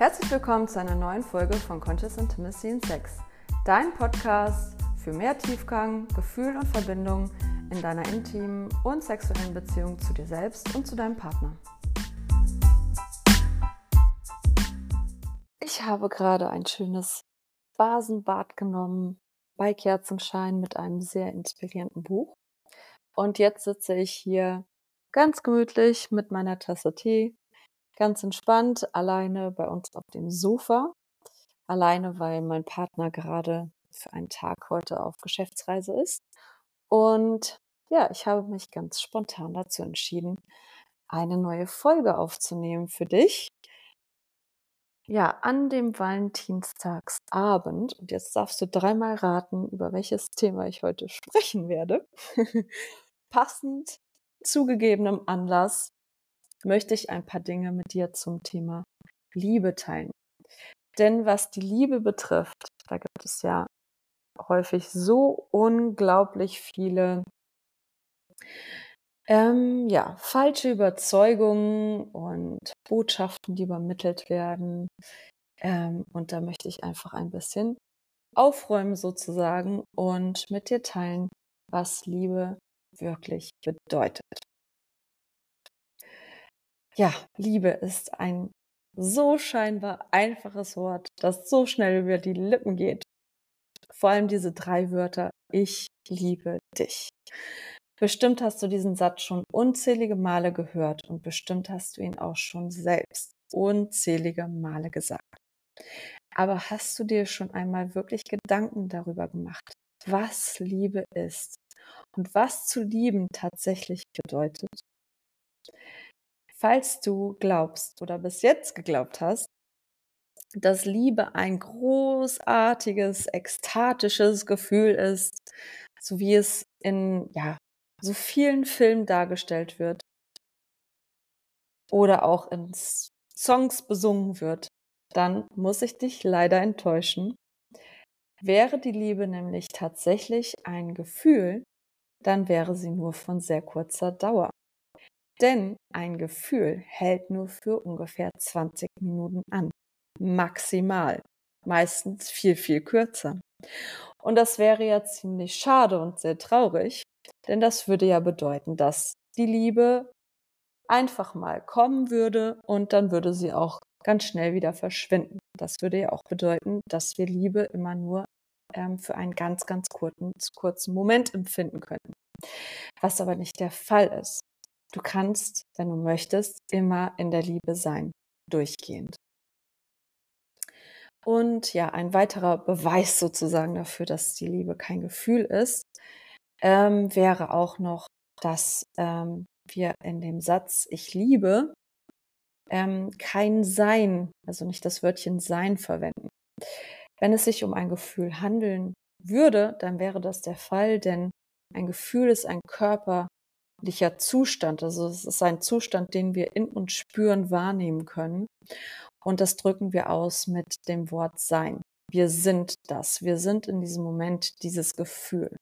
Herzlich willkommen zu einer neuen Folge von Conscious Intimacy in Sex, dein Podcast für mehr Tiefgang, Gefühl und Verbindung in deiner intimen und sexuellen Beziehung zu dir selbst und zu deinem Partner. Ich habe gerade ein schönes Basenbad genommen bei Kerzenschein mit einem sehr inspirierenden Buch. Und jetzt sitze ich hier ganz gemütlich mit meiner Tasse Tee, ganz entspannt, alleine bei uns auf dem Sofa. Alleine, weil mein Partner gerade für einen Tag heute auf Geschäftsreise ist. Und ja, ich habe mich ganz spontan dazu entschieden, eine neue Folge aufzunehmen für dich. Ja, an dem Valentinstagsabend, und jetzt darfst du dreimal raten, über welches Thema ich heute sprechen werde. Passend zugegebenem Anlass möchte ich ein paar Dinge mit dir zum Thema Liebe teilen. Denn was die Liebe betrifft, da gibt es ja häufig so unglaublich viele ähm, ja, falsche Überzeugungen und Botschaften, die übermittelt werden. Ähm, und da möchte ich einfach ein bisschen aufräumen sozusagen und mit dir teilen, was Liebe wirklich bedeutet. Ja, Liebe ist ein so scheinbar einfaches Wort, das so schnell über die Lippen geht. Vor allem diese drei Wörter, ich liebe dich. Bestimmt hast du diesen Satz schon unzählige Male gehört und bestimmt hast du ihn auch schon selbst unzählige Male gesagt. Aber hast du dir schon einmal wirklich Gedanken darüber gemacht, was Liebe ist und was zu lieben tatsächlich bedeutet? Falls du glaubst oder bis jetzt geglaubt hast, dass Liebe ein großartiges, ekstatisches Gefühl ist, so wie es in ja, so vielen Filmen dargestellt wird oder auch in Songs besungen wird, dann muss ich dich leider enttäuschen. Wäre die Liebe nämlich tatsächlich ein Gefühl, dann wäre sie nur von sehr kurzer Dauer. Denn ein Gefühl hält nur für ungefähr 20 Minuten an. Maximal. Meistens viel, viel kürzer. Und das wäre ja ziemlich schade und sehr traurig, denn das würde ja bedeuten, dass die Liebe einfach mal kommen würde und dann würde sie auch ganz schnell wieder verschwinden. Das würde ja auch bedeuten, dass wir Liebe immer nur ähm, für einen ganz, ganz kurzen, kurzen Moment empfinden könnten. Was aber nicht der Fall ist. Du kannst, wenn du möchtest, immer in der Liebe sein, durchgehend. Und ja, ein weiterer Beweis sozusagen dafür, dass die Liebe kein Gefühl ist, ähm, wäre auch noch, dass ähm, wir in dem Satz Ich liebe ähm, kein Sein, also nicht das Wörtchen Sein verwenden. Wenn es sich um ein Gefühl handeln würde, dann wäre das der Fall, denn ein Gefühl ist ein körperlicher Zustand. Also es ist ein Zustand, den wir in uns spüren, wahrnehmen können. Und das drücken wir aus mit dem Wort Sein. Wir sind das. Wir sind in diesem Moment dieses Gefühl.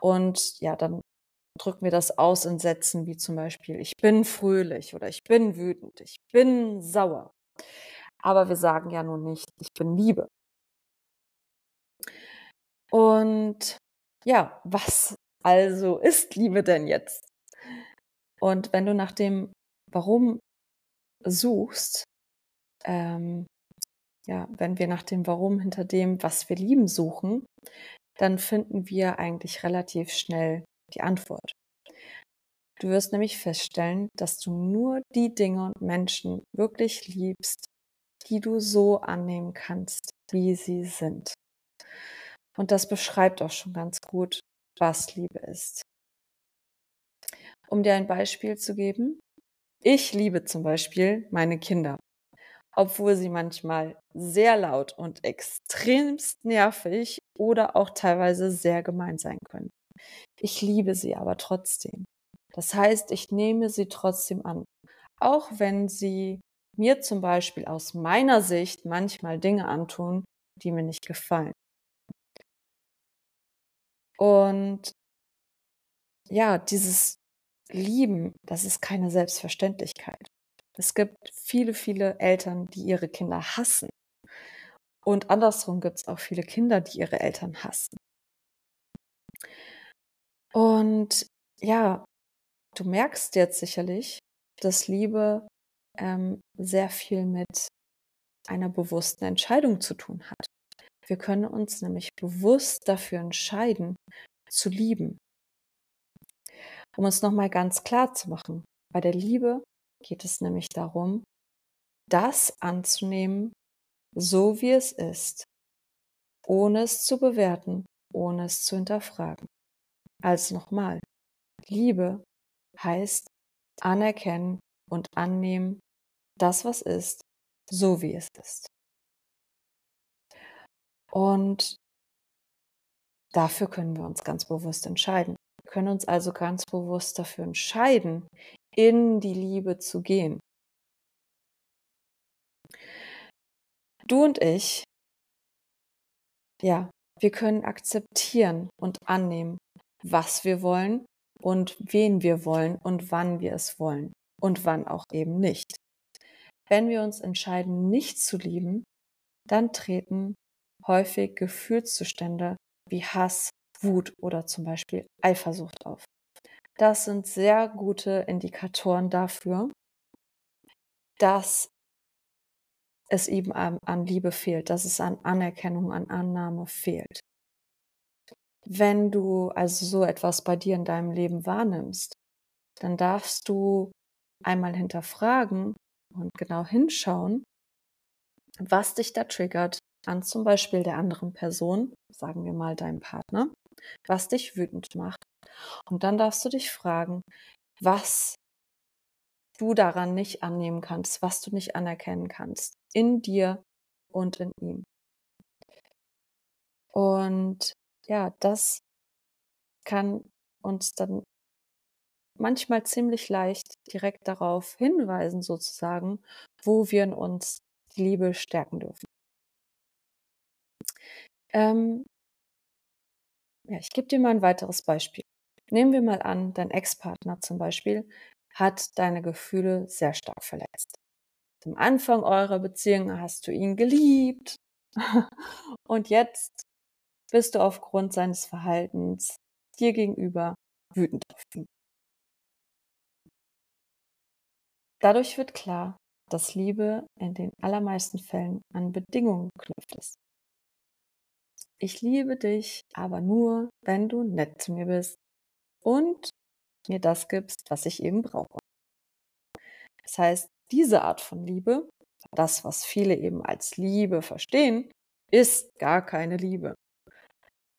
Und ja, dann drücken wir das aus in Sätzen wie zum Beispiel, ich bin fröhlich oder ich bin wütend, ich bin sauer. Aber wir sagen ja nun nicht, ich bin Liebe. Und ja, was also ist Liebe denn jetzt? Und wenn du nach dem Warum suchst, ähm, ja, wenn wir nach dem Warum hinter dem, was wir lieben, suchen, dann finden wir eigentlich relativ schnell die Antwort. Du wirst nämlich feststellen, dass du nur die Dinge und Menschen wirklich liebst, die du so annehmen kannst, wie sie sind. Und das beschreibt auch schon ganz gut, was Liebe ist. Um dir ein Beispiel zu geben, ich liebe zum Beispiel meine Kinder obwohl sie manchmal sehr laut und extremst nervig oder auch teilweise sehr gemein sein können. Ich liebe sie aber trotzdem. Das heißt, ich nehme sie trotzdem an, auch wenn sie mir zum Beispiel aus meiner Sicht manchmal Dinge antun, die mir nicht gefallen. Und ja, dieses Lieben, das ist keine Selbstverständlichkeit. Es gibt viele, viele Eltern, die ihre Kinder hassen. Und andersrum gibt es auch viele Kinder, die ihre Eltern hassen. Und ja, du merkst jetzt sicherlich, dass Liebe ähm, sehr viel mit einer bewussten Entscheidung zu tun hat. Wir können uns nämlich bewusst dafür entscheiden, zu lieben. Um es nochmal ganz klar zu machen, bei der Liebe geht es nämlich darum, das anzunehmen, so wie es ist, ohne es zu bewerten, ohne es zu hinterfragen. Also nochmal, Liebe heißt anerkennen und annehmen, das, was ist, so wie es ist. Und dafür können wir uns ganz bewusst entscheiden. Wir können uns also ganz bewusst dafür entscheiden, in die Liebe zu gehen. Du und ich, ja, wir können akzeptieren und annehmen, was wir wollen und wen wir wollen und wann wir es wollen und wann auch eben nicht. Wenn wir uns entscheiden, nicht zu lieben, dann treten häufig Gefühlszustände wie Hass, Wut oder zum Beispiel Eifersucht auf. Das sind sehr gute Indikatoren dafür, dass es eben an, an Liebe fehlt, dass es an Anerkennung, an Annahme fehlt. Wenn du also so etwas bei dir in deinem Leben wahrnimmst, dann darfst du einmal hinterfragen und genau hinschauen, was dich da triggert an zum Beispiel der anderen Person, sagen wir mal deinem Partner, was dich wütend macht. Und dann darfst du dich fragen, was du daran nicht annehmen kannst, was du nicht anerkennen kannst, in dir und in ihm. Und ja, das kann uns dann manchmal ziemlich leicht direkt darauf hinweisen, sozusagen, wo wir in uns die Liebe stärken dürfen. Ähm, ja, ich gebe dir mal ein weiteres Beispiel. Nehmen wir mal an, dein Ex-Partner zum Beispiel hat deine Gefühle sehr stark verletzt. Am Anfang eurer Beziehung hast du ihn geliebt und jetzt bist du aufgrund seines Verhaltens dir gegenüber wütend auf ihn. Dadurch wird klar, dass Liebe in den allermeisten Fällen an Bedingungen geknüpft ist. Ich liebe dich aber nur, wenn du nett zu mir bist und mir das gibst, was ich eben brauche. Das heißt, diese Art von Liebe, das, was viele eben als Liebe verstehen, ist gar keine Liebe.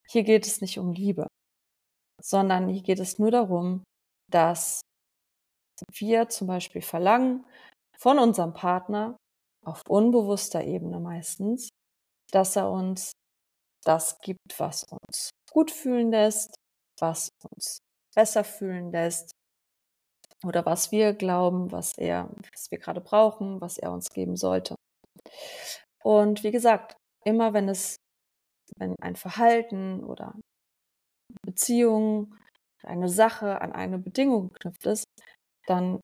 Hier geht es nicht um Liebe, sondern hier geht es nur darum, dass wir zum Beispiel verlangen von unserem Partner auf unbewusster Ebene meistens, dass er uns das gibt, was uns gut fühlen lässt, was uns besser fühlen lässt oder was wir glauben, was er, was wir gerade brauchen, was er uns geben sollte. Und wie gesagt, immer wenn es wenn ein Verhalten oder Beziehung, eine Sache an eine Bedingung geknüpft ist, dann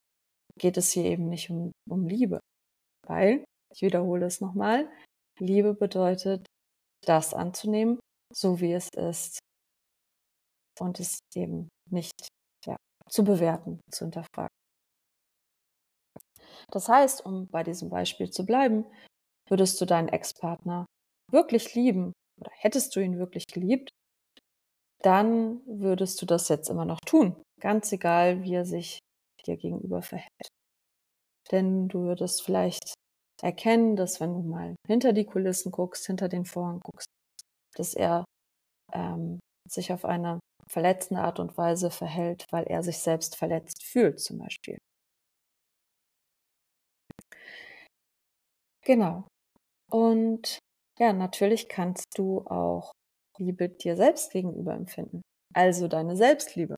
geht es hier eben nicht um, um Liebe. Weil, ich wiederhole es nochmal, Liebe bedeutet, das anzunehmen, so wie es ist. Und es eben nicht ja, zu bewerten, zu hinterfragen. Das heißt, um bei diesem Beispiel zu bleiben, würdest du deinen Ex-Partner wirklich lieben, oder hättest du ihn wirklich geliebt, dann würdest du das jetzt immer noch tun. Ganz egal, wie er sich dir gegenüber verhält. Denn du würdest vielleicht erkennen, dass wenn du mal hinter die Kulissen guckst, hinter den Vorhang guckst, dass er ähm, sich auf eine verletzende Art und Weise verhält, weil er sich selbst verletzt fühlt zum Beispiel. Genau. Und ja, natürlich kannst du auch Liebe dir selbst gegenüber empfinden. Also deine Selbstliebe.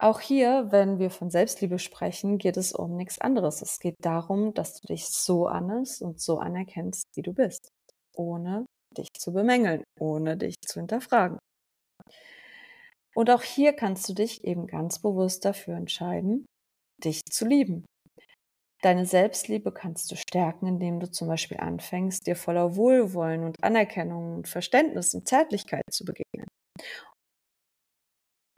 Auch hier, wenn wir von Selbstliebe sprechen, geht es um nichts anderes. Es geht darum, dass du dich so annimmst und so anerkennst, wie du bist, ohne dich zu bemängeln, ohne dich zu hinterfragen. Und auch hier kannst du dich eben ganz bewusst dafür entscheiden, dich zu lieben. Deine Selbstliebe kannst du stärken, indem du zum Beispiel anfängst, dir voller Wohlwollen und Anerkennung und Verständnis und Zärtlichkeit zu begegnen.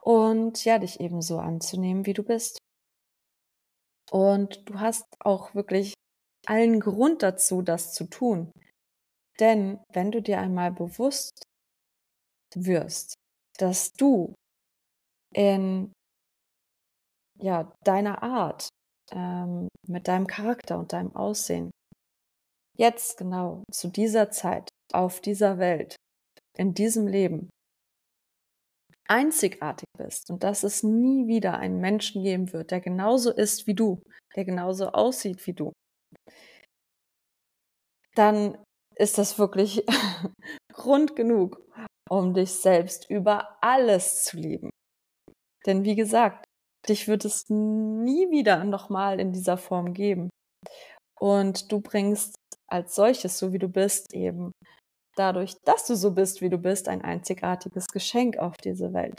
Und ja, dich eben so anzunehmen, wie du bist. Und du hast auch wirklich allen Grund dazu, das zu tun. Denn wenn du dir einmal bewusst wirst, dass du in ja, deiner Art, ähm, mit deinem Charakter und deinem Aussehen, jetzt genau zu dieser Zeit, auf dieser Welt, in diesem Leben, einzigartig bist und dass es nie wieder einen Menschen geben wird, der genauso ist wie du, der genauso aussieht wie du, dann ist das wirklich Grund genug, um dich selbst über alles zu lieben. Denn wie gesagt, dich wird es nie wieder nochmal in dieser Form geben. Und du bringst als solches, so wie du bist, eben dadurch, dass du so bist, wie du bist, ein einzigartiges Geschenk auf diese Welt.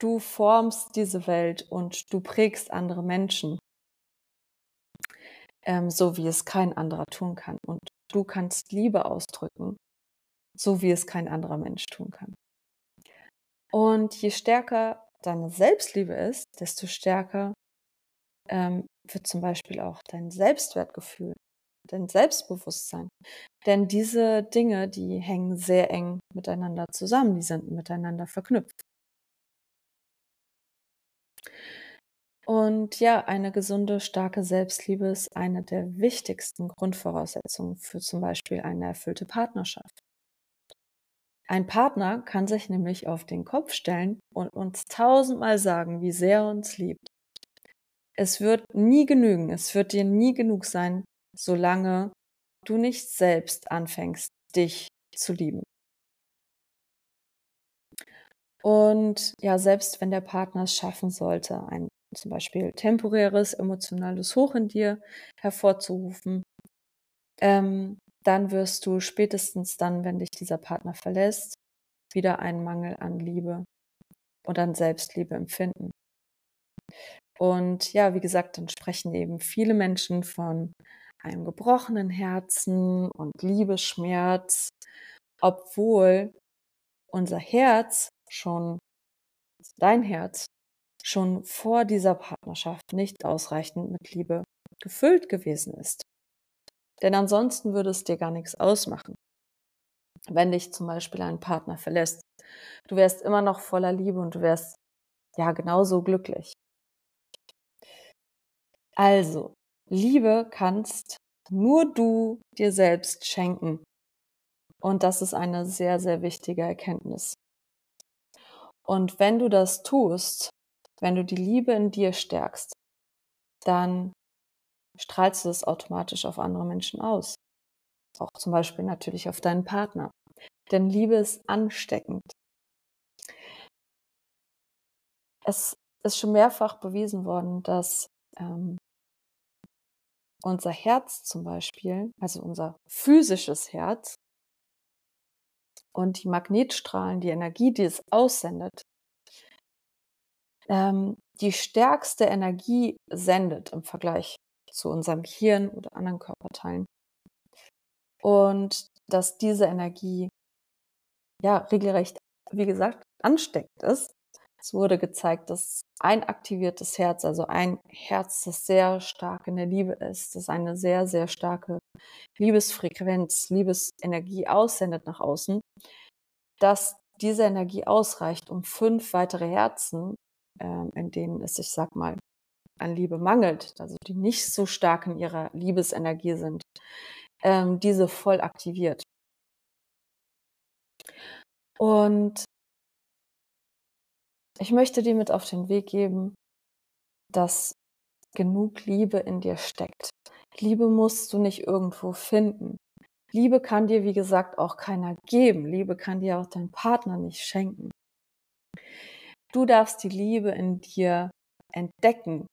Du formst diese Welt und du prägst andere Menschen ähm, so wie es kein anderer tun kann. Und du kannst Liebe ausdrücken, so wie es kein anderer Mensch tun kann. Und je stärker deine Selbstliebe ist, desto stärker ähm, wird zum Beispiel auch dein Selbstwertgefühl, dein Selbstbewusstsein. Denn diese Dinge, die hängen sehr eng miteinander zusammen, die sind miteinander verknüpft. Und ja, eine gesunde, starke Selbstliebe ist eine der wichtigsten Grundvoraussetzungen für zum Beispiel eine erfüllte Partnerschaft. Ein Partner kann sich nämlich auf den Kopf stellen und uns tausendmal sagen, wie sehr er uns liebt. Es wird nie genügen, es wird dir nie genug sein, solange du nicht selbst anfängst, dich zu lieben. Und ja, selbst wenn der Partner es schaffen sollte, ein zum Beispiel temporäres emotionales Hoch in dir hervorzurufen, ähm, dann wirst du spätestens dann, wenn dich dieser Partner verlässt, wieder einen Mangel an Liebe und an Selbstliebe empfinden. Und ja, wie gesagt, dann sprechen eben viele Menschen von einem gebrochenen Herzen und Liebesschmerz, obwohl unser Herz schon, dein Herz schon vor dieser Partnerschaft nicht ausreichend mit Liebe gefüllt gewesen ist. Denn ansonsten würde es dir gar nichts ausmachen. Wenn dich zum Beispiel ein Partner verlässt, du wärst immer noch voller Liebe und du wärst ja genauso glücklich. Also, Liebe kannst nur du dir selbst schenken. Und das ist eine sehr, sehr wichtige Erkenntnis. Und wenn du das tust, wenn du die Liebe in dir stärkst, dann strahlst du das automatisch auf andere Menschen aus. Auch zum Beispiel natürlich auf deinen Partner. Denn Liebe ist ansteckend. Es ist schon mehrfach bewiesen worden, dass ähm, unser Herz zum Beispiel, also unser physisches Herz und die Magnetstrahlen, die Energie, die es aussendet, ähm, die stärkste Energie sendet im Vergleich zu unserem Hirn oder anderen Körperteilen. Und dass diese Energie ja regelrecht, wie gesagt, ansteckend ist. Es wurde gezeigt, dass ein aktiviertes Herz, also ein Herz, das sehr stark in der Liebe ist, das eine sehr, sehr starke Liebesfrequenz, Liebesenergie aussendet nach außen, dass diese Energie ausreicht, um fünf weitere Herzen ähm, in denen es, ich sag mal, an Liebe mangelt, also die nicht so stark in ihrer Liebesenergie sind, ähm, diese voll aktiviert. Und ich möchte dir mit auf den Weg geben, dass genug Liebe in dir steckt. Liebe musst du nicht irgendwo finden. Liebe kann dir, wie gesagt, auch keiner geben. Liebe kann dir auch dein Partner nicht schenken. Du darfst die Liebe in dir entdecken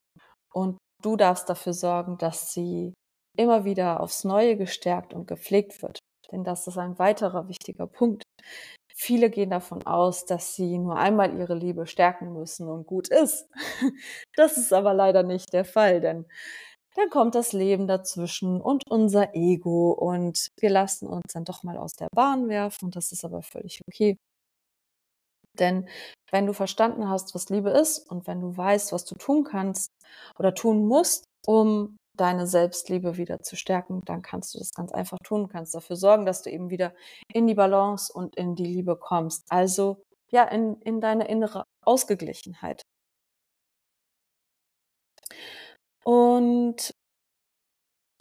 und du darfst dafür sorgen, dass sie immer wieder aufs Neue gestärkt und gepflegt wird. Denn das ist ein weiterer wichtiger Punkt. Viele gehen davon aus, dass sie nur einmal ihre Liebe stärken müssen und gut ist. Das ist aber leider nicht der Fall, denn dann kommt das Leben dazwischen und unser Ego und wir lassen uns dann doch mal aus der Bahn werfen und das ist aber völlig okay. Denn wenn du verstanden hast, was Liebe ist und wenn du weißt, was du tun kannst oder tun musst, um deine Selbstliebe wieder zu stärken, dann kannst du das ganz einfach tun, kannst dafür sorgen, dass du eben wieder in die Balance und in die Liebe kommst. Also ja, in, in deine innere Ausgeglichenheit. Und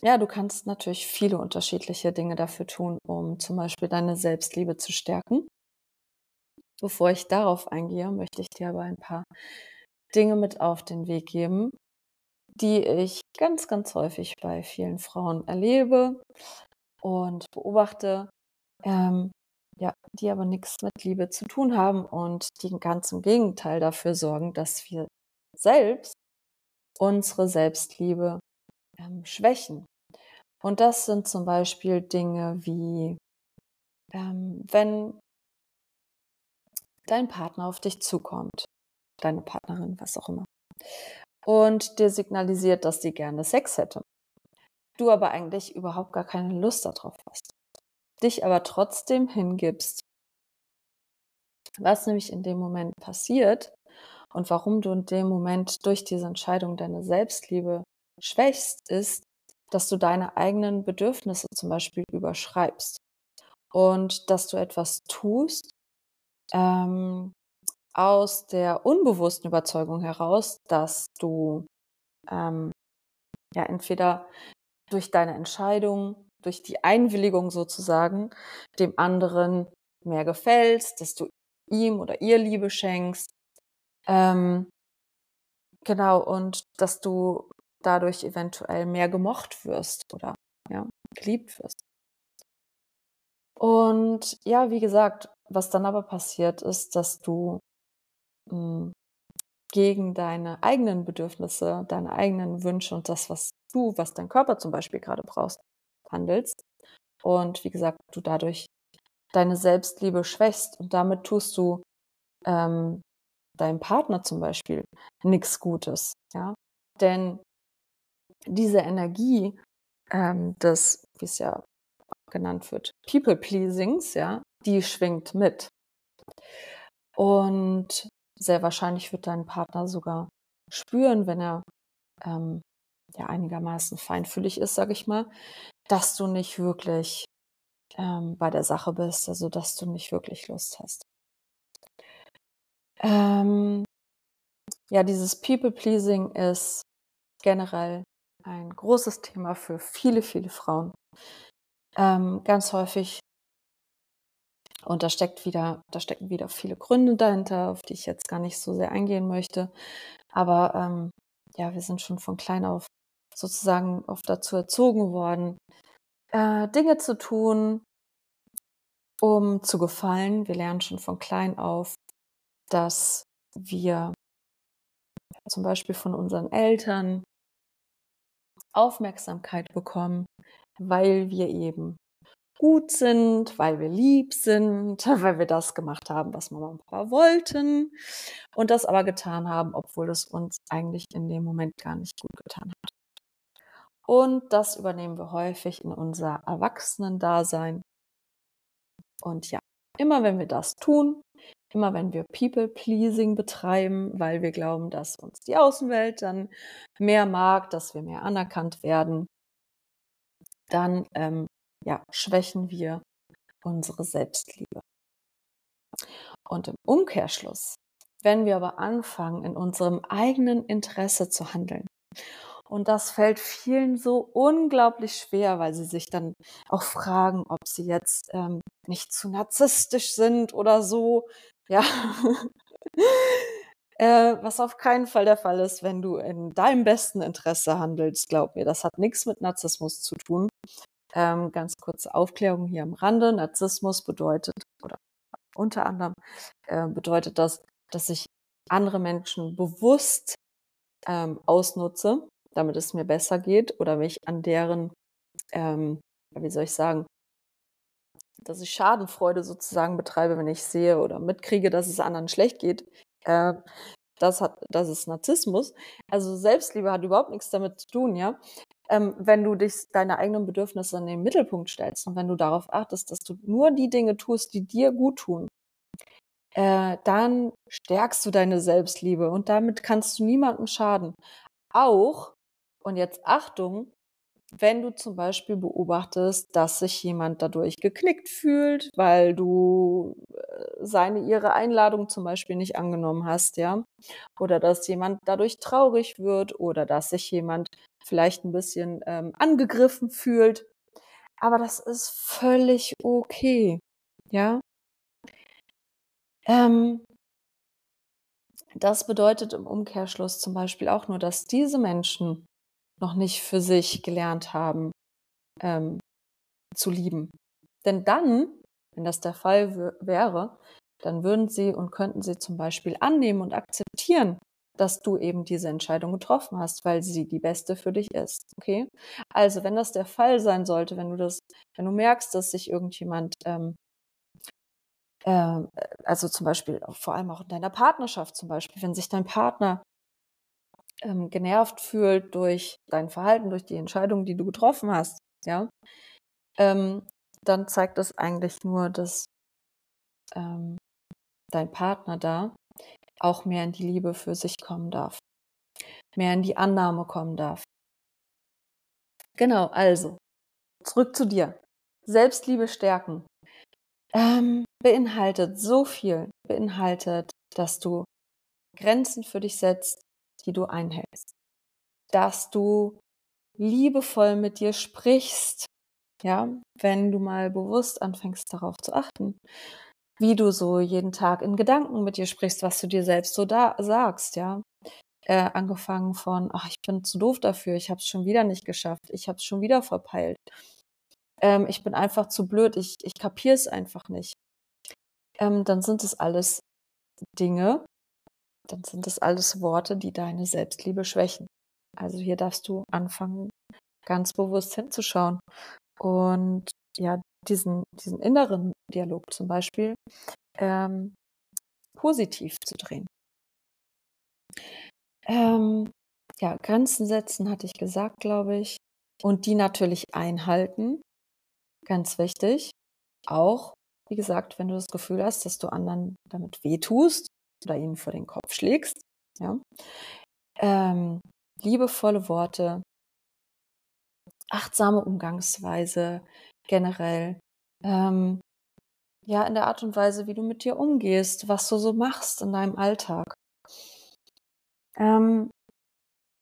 ja, du kannst natürlich viele unterschiedliche Dinge dafür tun, um zum Beispiel deine Selbstliebe zu stärken. Bevor ich darauf eingehe, möchte ich dir aber ein paar Dinge mit auf den Weg geben, die ich ganz, ganz häufig bei vielen Frauen erlebe und beobachte, ähm, ja, die aber nichts mit Liebe zu tun haben und die ganz im Gegenteil dafür sorgen, dass wir selbst unsere Selbstliebe ähm, schwächen. Und das sind zum Beispiel Dinge wie, ähm, wenn dein Partner auf dich zukommt, deine Partnerin, was auch immer, und dir signalisiert, dass sie gerne Sex hätte. Du aber eigentlich überhaupt gar keine Lust darauf hast. Dich aber trotzdem hingibst. Was nämlich in dem Moment passiert und warum du in dem Moment durch diese Entscheidung deine Selbstliebe schwächst, ist, dass du deine eigenen Bedürfnisse zum Beispiel überschreibst und dass du etwas tust ähm, aus der unbewussten Überzeugung heraus, dass du ähm, ja entweder durch deine Entscheidung, durch die Einwilligung sozusagen dem anderen mehr gefällst, dass du ihm oder ihr Liebe schenkst. Ähm, genau, und dass du dadurch eventuell mehr gemocht wirst oder ja, geliebt wirst. Und ja, wie gesagt, was dann aber passiert ist, dass du gegen deine eigenen Bedürfnisse, deine eigenen Wünsche und das, was du, was dein Körper zum Beispiel gerade brauchst, handelst. Und wie gesagt, du dadurch deine Selbstliebe schwächst und damit tust du ähm, deinem Partner zum Beispiel nichts Gutes. Ja? Denn diese Energie ähm, des, wie es ja genannt wird, People-Pleasings, ja, die schwingt mit. Und sehr wahrscheinlich wird dein Partner sogar spüren, wenn er ähm, ja einigermaßen feinfühlig ist, sag ich mal, dass du nicht wirklich ähm, bei der Sache bist, also dass du nicht wirklich Lust hast. Ähm, ja, dieses People-Pleasing ist generell ein großes Thema für viele, viele Frauen. Ähm, ganz häufig und da steckt wieder, da stecken wieder viele Gründe dahinter, auf die ich jetzt gar nicht so sehr eingehen möchte. Aber ähm, ja, wir sind schon von klein auf sozusagen oft dazu erzogen worden, äh, Dinge zu tun, um zu gefallen. Wir lernen schon von klein auf, dass wir zum Beispiel von unseren Eltern Aufmerksamkeit bekommen, weil wir eben gut sind, weil wir lieb sind, weil wir das gemacht haben, was Mama und Papa wollten und das aber getan haben, obwohl es uns eigentlich in dem Moment gar nicht gut getan hat. Und das übernehmen wir häufig in unser Erwachsenendasein. Und ja, immer wenn wir das tun, immer wenn wir People-Pleasing betreiben, weil wir glauben, dass uns die Außenwelt dann mehr mag, dass wir mehr anerkannt werden, dann ähm, ja, schwächen wir unsere Selbstliebe. Und im Umkehrschluss, wenn wir aber anfangen, in unserem eigenen Interesse zu handeln, und das fällt vielen so unglaublich schwer, weil sie sich dann auch fragen, ob sie jetzt ähm, nicht zu narzisstisch sind oder so. Ja. äh, was auf keinen Fall der Fall ist, wenn du in deinem besten Interesse handelst. Glaub mir, das hat nichts mit Narzissmus zu tun. Ähm, ganz kurze Aufklärung hier am Rande. Narzissmus bedeutet, oder unter anderem äh, bedeutet das, dass ich andere Menschen bewusst ähm, ausnutze, damit es mir besser geht oder mich an deren, ähm, wie soll ich sagen, dass ich Schadenfreude sozusagen betreibe, wenn ich sehe oder mitkriege, dass es anderen schlecht geht. Äh, das hat, das ist Narzissmus. Also Selbstliebe hat überhaupt nichts damit zu tun, ja. Ähm, wenn du dich deine eigenen Bedürfnisse in den Mittelpunkt stellst und wenn du darauf achtest, dass du nur die Dinge tust, die dir gut tun, äh, dann stärkst du deine Selbstliebe und damit kannst du niemandem schaden. Auch, und jetzt Achtung, wenn du zum Beispiel beobachtest, dass sich jemand dadurch geknickt fühlt, weil du äh, seine, ihre Einladung zum Beispiel nicht angenommen hast, ja, oder dass jemand dadurch traurig wird oder dass sich jemand vielleicht ein bisschen ähm, angegriffen fühlt. Aber das ist völlig okay, ja. Ähm, das bedeutet im Umkehrschluss zum Beispiel auch nur, dass diese Menschen noch nicht für sich gelernt haben, ähm, zu lieben. Denn dann, wenn das der Fall wäre, dann würden sie und könnten sie zum Beispiel annehmen und akzeptieren, dass du eben diese Entscheidung getroffen hast, weil sie die beste für dich ist. Okay? Also, wenn das der Fall sein sollte, wenn du das, wenn du merkst, dass sich irgendjemand, ähm, äh, also zum Beispiel vor allem auch in deiner Partnerschaft zum Beispiel, wenn sich dein Partner ähm, genervt fühlt durch dein Verhalten, durch die Entscheidung, die du getroffen hast, ja, ähm, dann zeigt das eigentlich nur, dass ähm, dein Partner da auch mehr in die Liebe für sich kommen darf, mehr in die Annahme kommen darf. Genau, also zurück zu dir. Selbstliebe stärken ähm, beinhaltet so viel, beinhaltet, dass du Grenzen für dich setzt, die du einhältst. Dass du liebevoll mit dir sprichst, ja, wenn du mal bewusst anfängst darauf zu achten, wie du so jeden Tag in Gedanken mit dir sprichst, was du dir selbst so da sagst, ja. Äh, angefangen von, ach, ich bin zu doof dafür, ich habe es schon wieder nicht geschafft, ich habe es schon wieder verpeilt. Ähm, ich bin einfach zu blöd, ich, ich kapiere es einfach nicht. Ähm, dann sind es alles Dinge, dann sind das alles Worte, die deine Selbstliebe schwächen. Also hier darfst du anfangen, ganz bewusst hinzuschauen und ja, diesen, diesen inneren Dialog zum Beispiel ähm, positiv zu drehen. Ähm, ja, Grenzen setzen, hatte ich gesagt, glaube ich. Und die natürlich einhalten. Ganz wichtig. Auch, wie gesagt, wenn du das Gefühl hast, dass du anderen damit wehtust, oder ihnen vor den Kopf schlägst. Ja? Ähm, liebevolle Worte, achtsame Umgangsweise generell. Ähm, ja, in der Art und Weise, wie du mit dir umgehst, was du so machst in deinem Alltag. Ähm,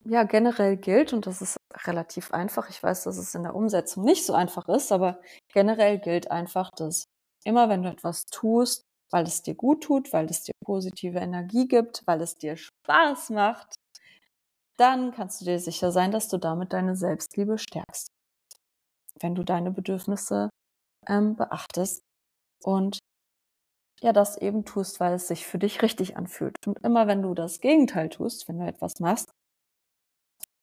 ja, generell gilt, und das ist relativ einfach, ich weiß, dass es in der Umsetzung nicht so einfach ist, aber generell gilt einfach, dass immer wenn du etwas tust, weil es dir gut tut, weil es dir positive Energie gibt, weil es dir Spaß macht, dann kannst du dir sicher sein, dass du damit deine Selbstliebe stärkst. Wenn du deine Bedürfnisse ähm, beachtest und ja, das eben tust, weil es sich für dich richtig anfühlt. Und immer wenn du das Gegenteil tust, wenn du etwas machst,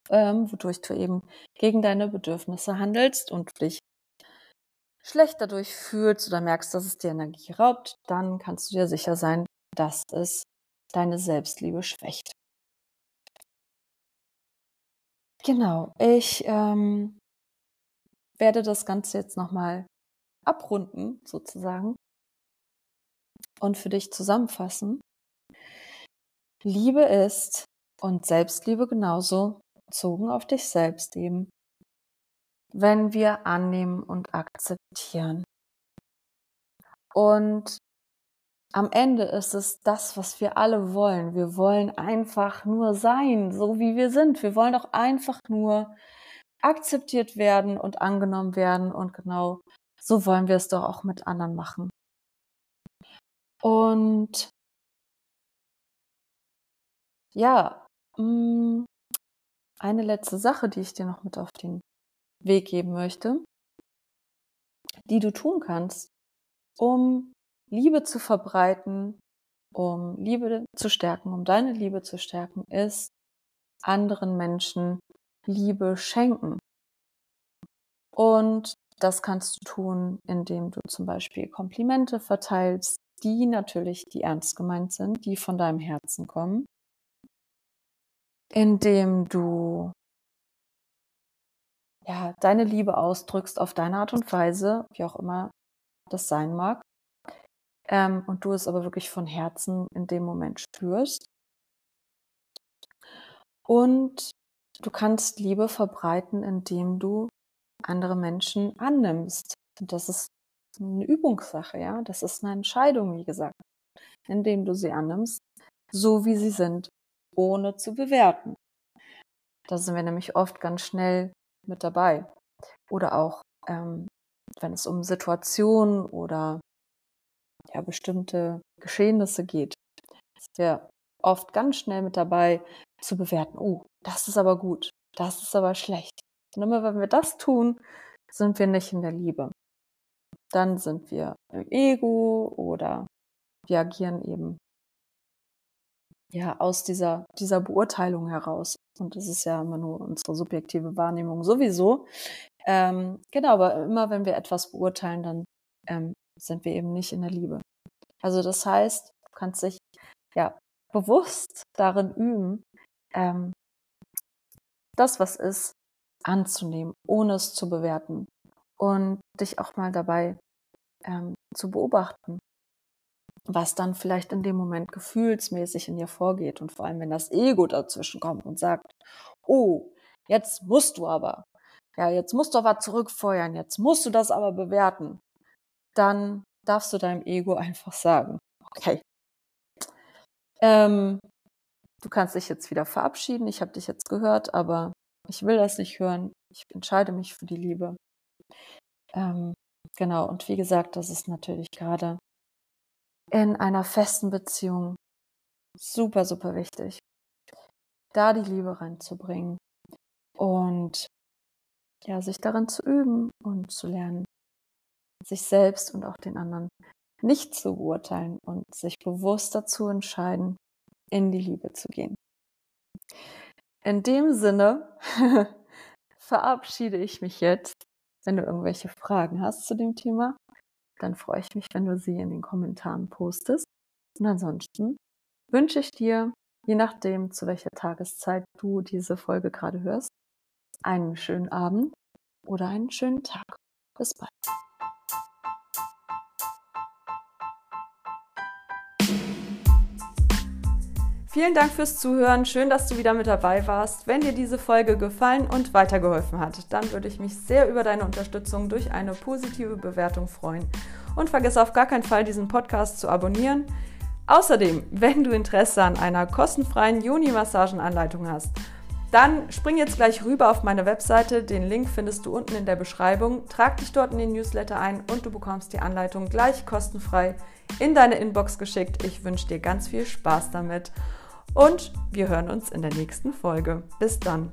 ähm, wodurch du eben gegen deine Bedürfnisse handelst und dich schlecht dadurch fühlst oder merkst, dass es dir Energie raubt, dann kannst du dir sicher sein, dass es deine Selbstliebe schwächt. Genau, ich ähm, werde das Ganze jetzt nochmal abrunden, sozusagen, und für dich zusammenfassen. Liebe ist und Selbstliebe genauso bezogen auf dich selbst eben wenn wir annehmen und akzeptieren. Und am Ende ist es das, was wir alle wollen. Wir wollen einfach nur sein, so wie wir sind. Wir wollen doch einfach nur akzeptiert werden und angenommen werden. Und genau so wollen wir es doch auch mit anderen machen. Und ja, mm, eine letzte Sache, die ich dir noch mit auf den Weg geben möchte, die du tun kannst, um Liebe zu verbreiten, um Liebe zu stärken, um deine Liebe zu stärken, ist anderen Menschen Liebe schenken. Und das kannst du tun, indem du zum Beispiel Komplimente verteilst, die natürlich, die ernst gemeint sind, die von deinem Herzen kommen. Indem du ja, deine Liebe ausdrückst auf deine Art und Weise, wie auch immer das sein mag. Ähm, und du es aber wirklich von Herzen in dem Moment spürst. Und du kannst Liebe verbreiten, indem du andere Menschen annimmst. Und das ist eine Übungssache, ja. Das ist eine Entscheidung, wie gesagt, indem du sie annimmst, so wie sie sind, ohne zu bewerten. Da sind wir nämlich oft ganz schnell mit dabei. Oder auch, ähm, wenn es um Situationen oder ja, bestimmte Geschehnisse geht, ist wir oft ganz schnell mit dabei zu bewerten, oh, das ist aber gut, das ist aber schlecht. Und immer wenn wir das tun, sind wir nicht in der Liebe. Dann sind wir im Ego oder wir agieren eben ja aus dieser, dieser Beurteilung heraus. Und das ist ja immer nur unsere subjektive Wahrnehmung sowieso. Ähm, genau, aber immer wenn wir etwas beurteilen, dann ähm, sind wir eben nicht in der Liebe. Also das heißt, du kannst dich ja bewusst darin üben, ähm, das, was ist, anzunehmen, ohne es zu bewerten und dich auch mal dabei ähm, zu beobachten, was dann vielleicht in dem Moment gefühlsmäßig in dir vorgeht und vor allem, wenn das Ego dazwischen kommt und sagt, oh, jetzt musst du aber, ja, jetzt musst du aber zurückfeuern, jetzt musst du das aber bewerten, dann darfst du deinem Ego einfach sagen, okay, ähm, du kannst dich jetzt wieder verabschieden, ich habe dich jetzt gehört, aber ich will das nicht hören, ich entscheide mich für die Liebe. Ähm, genau, und wie gesagt, das ist natürlich gerade in einer festen Beziehung super, super wichtig, da die Liebe reinzubringen und ja, sich darin zu üben und zu lernen, sich selbst und auch den anderen nicht zu beurteilen und sich bewusst dazu entscheiden, in die Liebe zu gehen. In dem Sinne verabschiede ich mich jetzt. Wenn du irgendwelche Fragen hast zu dem Thema, dann freue ich mich, wenn du sie in den Kommentaren postest. Und ansonsten wünsche ich dir, je nachdem, zu welcher Tageszeit du diese Folge gerade hörst, einen schönen Abend oder einen schönen Tag. Bis bald. Vielen Dank fürs Zuhören. Schön, dass du wieder mit dabei warst. Wenn dir diese Folge gefallen und weitergeholfen hat, dann würde ich mich sehr über deine Unterstützung durch eine positive Bewertung freuen. Und vergiss auf gar keinen Fall, diesen Podcast zu abonnieren. Außerdem, wenn du Interesse an einer kostenfreien Juni-Massagenanleitung hast, dann spring jetzt gleich rüber auf meine Webseite. Den Link findest du unten in der Beschreibung. Trag dich dort in den Newsletter ein und du bekommst die Anleitung gleich kostenfrei in deine Inbox geschickt. Ich wünsche dir ganz viel Spaß damit und wir hören uns in der nächsten Folge. Bis dann.